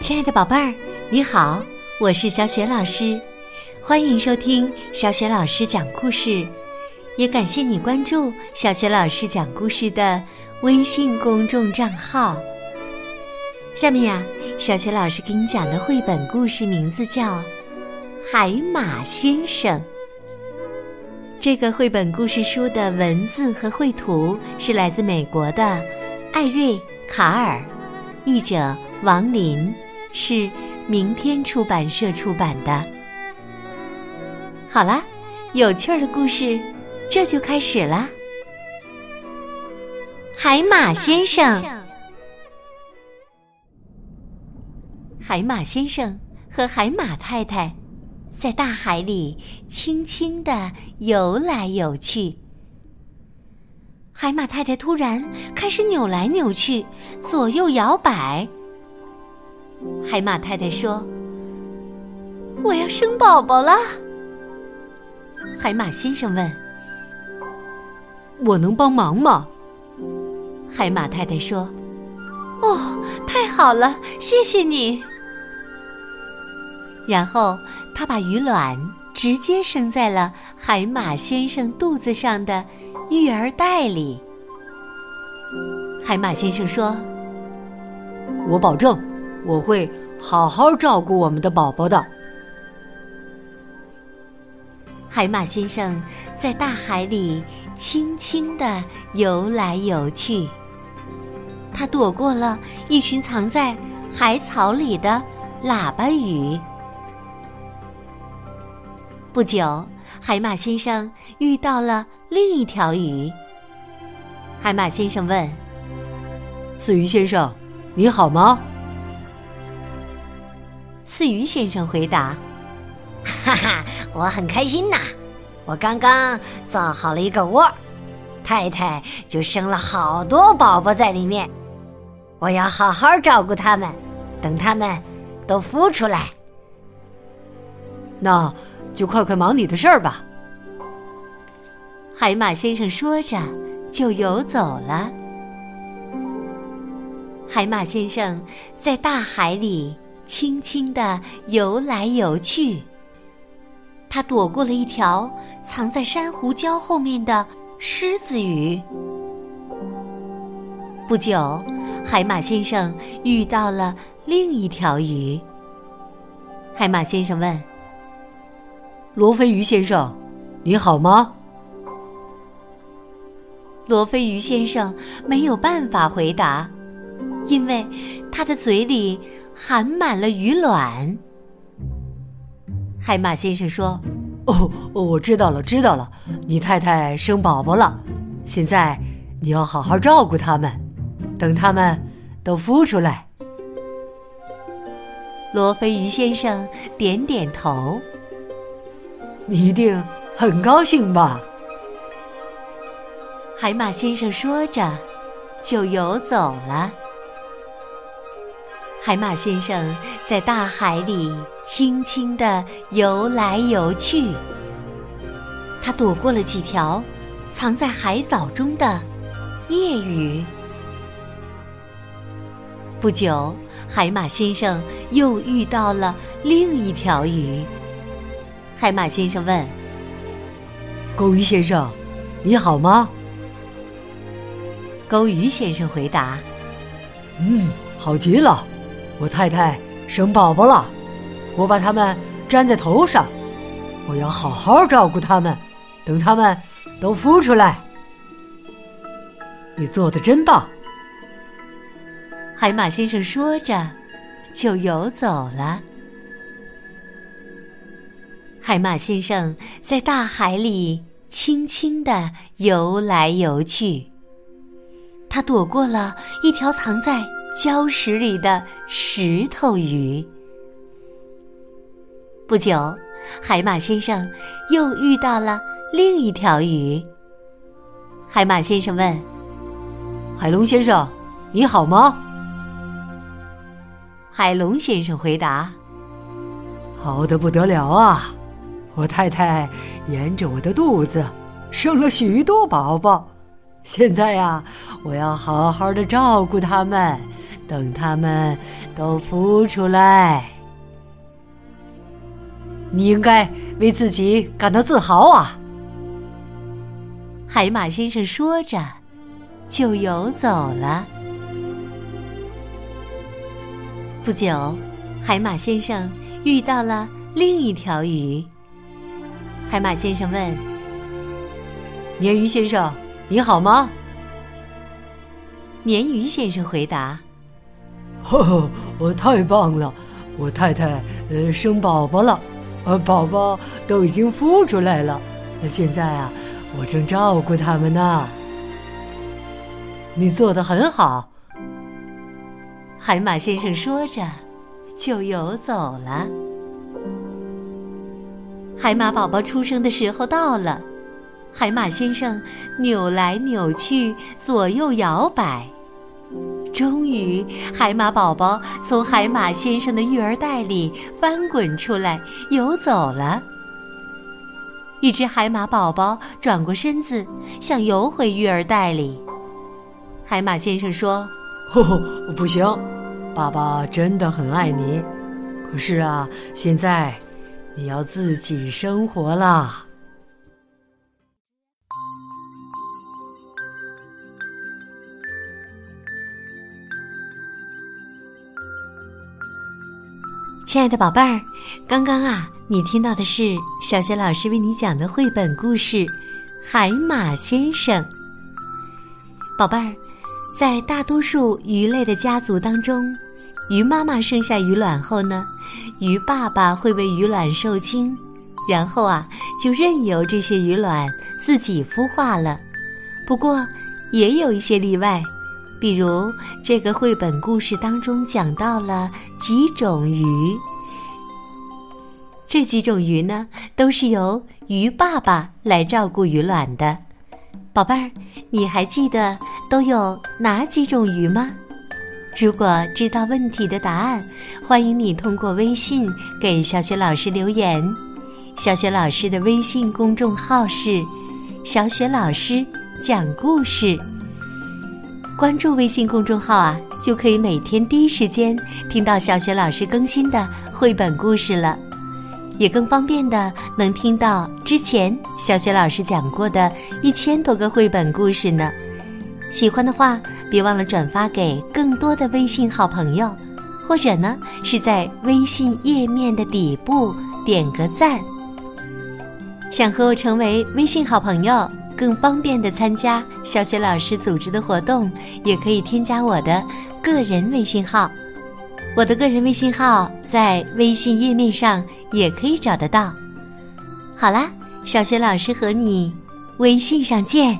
亲爱的宝贝儿，你好，我是小雪老师，欢迎收听小雪老师讲故事，也感谢你关注小雪老师讲故事的微信公众账号。下面呀，小雪老师给你讲的绘本故事名字叫《海马先生》。这个绘本故事书的文字和绘图是来自美国的艾瑞卡尔，译者王林。是明天出版社出版的。好啦，有趣儿的故事，这就开始啦。海马先生，海马先生和海马太太在大海里轻轻的游来游去。海马太太突然开始扭来扭去，左右摇摆。海马太太说：“我要生宝宝了。”海马先生问：“我能帮忙吗？”海马太太说：“哦，太好了，谢谢你。”然后他把鱼卵直接生在了海马先生肚子上的育儿袋里。海马先生说：“我保证。”我会好好照顾我们的宝宝的。海马先生在大海里轻轻的游来游去，他躲过了一群藏在海草里的喇叭鱼。不久，海马先生遇到了另一条鱼。海马先生问：“刺鱼先生，你好吗？”刺鱼先生回答：“哈哈，我很开心呐！我刚刚造好了一个窝，太太就生了好多宝宝在里面。我要好好照顾他们，等他们都孵出来。那就快快忙你的事儿吧。”海马先生说着，就游走了。海马先生在大海里。轻轻地游来游去，他躲过了一条藏在珊瑚礁后面的狮子鱼。不久，海马先生遇到了另一条鱼。海马先生问：“罗非鱼先生，你好吗？”罗非鱼先生没有办法回答，因为他的嘴里。含满了鱼卵。海马先生说：“哦，我知道了，知道了。你太太生宝宝了，现在你要好好照顾他们，等他们都孵出来。”罗非鱼先生点点头：“你一定很高兴吧？”海马先生说着，就游走了。海马先生在大海里轻轻地游来游去，他躲过了几条藏在海藻中的夜鱼。不久，海马先生又遇到了另一条鱼。海马先生问：“钩鱼先生，你好吗？”钩鱼先生回答：“嗯，好极了。”我太太生宝宝了，我把它们粘在头上，我要好好照顾它们，等它们都孵出来。你做的真棒！海马先生说着，就游走了。海马先生在大海里轻轻的游来游去，他躲过了一条藏在。礁石里的石头鱼。不久，海马先生又遇到了另一条鱼。海马先生问：“海龙先生，你好吗？”海龙先生回答：“好的不得了啊！我太太沿着我的肚子生了许多宝宝，现在呀，我要好好的照顾他们。”等它们都孵出来。你应该为自己感到自豪啊！海马先生说着，就游走了。不久，海马先生遇到了另一条鱼。海马先生问：“鲶鱼先生，你好吗？”鲶鱼先生回答：“呵 呵，我太棒了！我太太呃生宝宝了。”呃，宝宝都已经孵出来了，现在啊，我正照顾他们呢。你做的很好，海马先生说着，就游走了。海马宝宝出生的时候到了，海马先生扭来扭去，左右摇摆。终于，海马宝宝从海马先生的育儿袋里翻滚出来，游走了。一只海马宝宝转过身子，想游回育儿袋里。海马先生说：“不行，爸爸真的很爱你，可是啊，现在你要自己生活了。”亲爱的宝贝儿，刚刚啊，你听到的是小学老师为你讲的绘本故事《海马先生》。宝贝儿，在大多数鱼类的家族当中，鱼妈妈生下鱼卵后呢，鱼爸爸会为鱼卵受精，然后啊，就任由这些鱼卵自己孵化了。不过，也有一些例外。比如，这个绘本故事当中讲到了几种鱼，这几种鱼呢，都是由鱼爸爸来照顾鱼卵的。宝贝儿，你还记得都有哪几种鱼吗？如果知道问题的答案，欢迎你通过微信给小雪老师留言。小雪老师的微信公众号是“小雪老师讲故事”。关注微信公众号啊，就可以每天第一时间听到小雪老师更新的绘本故事了，也更方便的能听到之前小雪老师讲过的一千多个绘本故事呢。喜欢的话，别忘了转发给更多的微信好朋友，或者呢是在微信页面的底部点个赞。想和我成为微信好朋友？更方便的参加小雪老师组织的活动，也可以添加我的个人微信号。我的个人微信号在微信页面上也可以找得到。好啦，小雪老师和你微信上见。